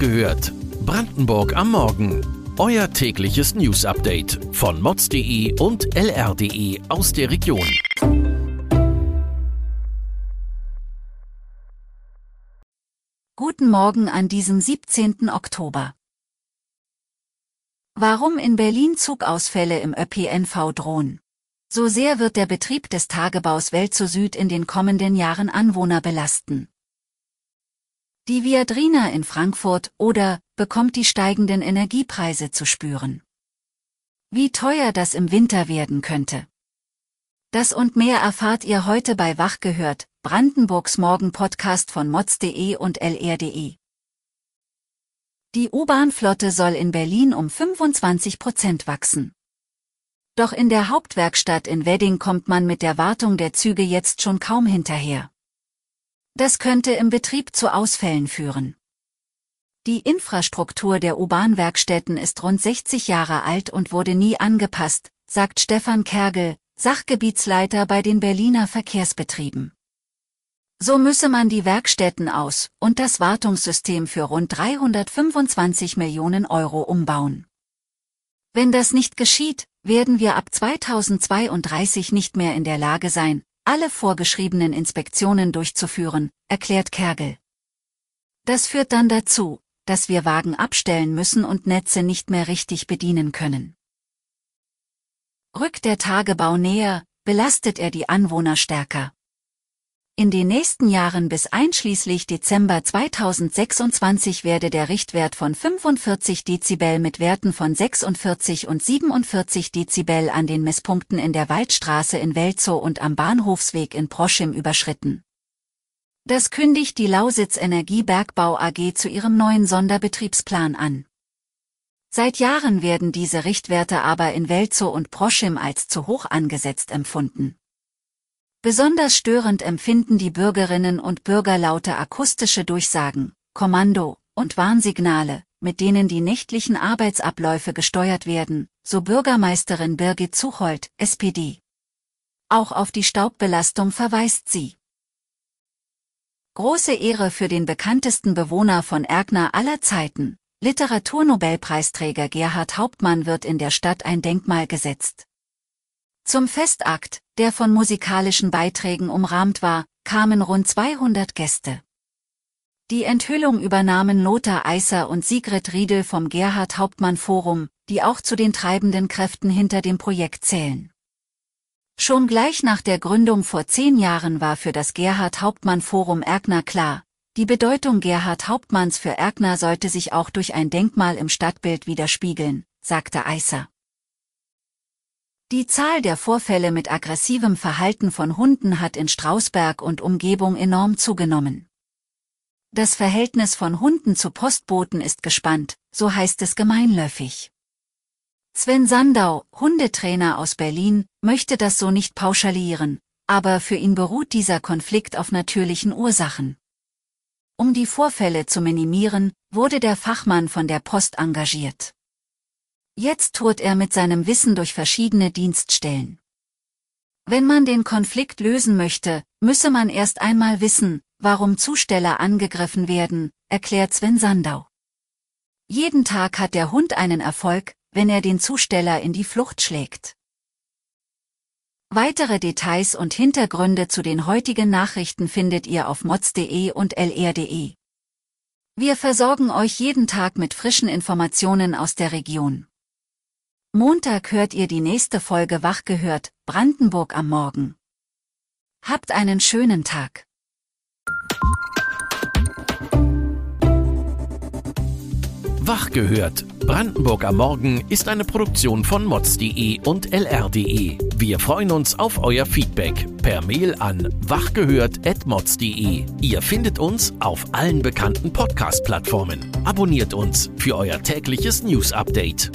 gehört. Brandenburg am Morgen. Euer tägliches News-Update von mods.de und lr.de aus der Region. Guten Morgen an diesem 17. Oktober. Warum in Berlin Zugausfälle im ÖPNV drohen? So sehr wird der Betrieb des Tagebaus Welt zu Süd in den kommenden Jahren Anwohner belasten. Die Viadrina in Frankfurt oder bekommt die steigenden Energiepreise zu spüren. Wie teuer das im Winter werden könnte. Das und mehr erfahrt ihr heute bei Wach gehört, Brandenburgs Morgen-Podcast von mods.de und lr.de. Die U-Bahn-Flotte soll in Berlin um 25 Prozent wachsen. Doch in der Hauptwerkstatt in Wedding kommt man mit der Wartung der Züge jetzt schon kaum hinterher. Das könnte im Betrieb zu Ausfällen führen. Die Infrastruktur der U-Bahn-Werkstätten ist rund 60 Jahre alt und wurde nie angepasst, sagt Stefan Kergel, Sachgebietsleiter bei den Berliner Verkehrsbetrieben. So müsse man die Werkstätten aus und das Wartungssystem für rund 325 Millionen Euro umbauen. Wenn das nicht geschieht, werden wir ab 2032 nicht mehr in der Lage sein, alle vorgeschriebenen Inspektionen durchzuführen, erklärt Kergel. Das führt dann dazu, dass wir Wagen abstellen müssen und Netze nicht mehr richtig bedienen können. Rückt der Tagebau näher, belastet er die Anwohner stärker. In den nächsten Jahren bis einschließlich Dezember 2026 werde der Richtwert von 45 Dezibel mit Werten von 46 und 47 Dezibel an den Messpunkten in der Waldstraße in Welzow und am Bahnhofsweg in Proschim überschritten. Das kündigt die Lausitz Energiebergbau AG zu ihrem neuen Sonderbetriebsplan an. Seit Jahren werden diese Richtwerte aber in Welzow und Proschim als zu hoch angesetzt empfunden. Besonders störend empfinden die Bürgerinnen und Bürger laute akustische Durchsagen, Kommando- und Warnsignale, mit denen die nächtlichen Arbeitsabläufe gesteuert werden, so Bürgermeisterin Birgit Zuchold, SPD. Auch auf die Staubbelastung verweist sie. Große Ehre für den bekanntesten Bewohner von Erkner aller Zeiten, Literaturnobelpreisträger Gerhard Hauptmann wird in der Stadt ein Denkmal gesetzt. Zum Festakt, der von musikalischen Beiträgen umrahmt war, kamen rund 200 Gäste. Die Enthüllung übernahmen Lothar Eisser und Sigrid Riedel vom Gerhard Hauptmann Forum, die auch zu den treibenden Kräften hinter dem Projekt zählen. Schon gleich nach der Gründung vor zehn Jahren war für das Gerhard Hauptmann Forum Erkner klar, die Bedeutung Gerhard Hauptmanns für Erkner sollte sich auch durch ein Denkmal im Stadtbild widerspiegeln, sagte Eisser. Die Zahl der Vorfälle mit aggressivem Verhalten von Hunden hat in Strausberg und Umgebung enorm zugenommen. Das Verhältnis von Hunden zu Postboten ist gespannt, so heißt es gemeinläufig. Sven Sandau, Hundetrainer aus Berlin, möchte das so nicht pauschalieren, aber für ihn beruht dieser Konflikt auf natürlichen Ursachen. Um die Vorfälle zu minimieren, wurde der Fachmann von der Post engagiert. Jetzt tourt er mit seinem Wissen durch verschiedene Dienststellen. Wenn man den Konflikt lösen möchte, müsse man erst einmal wissen, warum Zusteller angegriffen werden, erklärt Sven Sandau. Jeden Tag hat der Hund einen Erfolg, wenn er den Zusteller in die Flucht schlägt. Weitere Details und Hintergründe zu den heutigen Nachrichten findet ihr auf mods.de und lr.de. Wir versorgen euch jeden Tag mit frischen Informationen aus der Region. Montag hört ihr die nächste Folge Wach gehört, Brandenburg am Morgen. Habt einen schönen Tag. Wach gehört. Brandenburg am Morgen ist eine Produktion von mods.de und lr.de. Wir freuen uns auf euer Feedback per Mail an wachgehört.mods.de. Ihr findet uns auf allen bekannten Podcast-Plattformen. Abonniert uns für euer tägliches News-Update.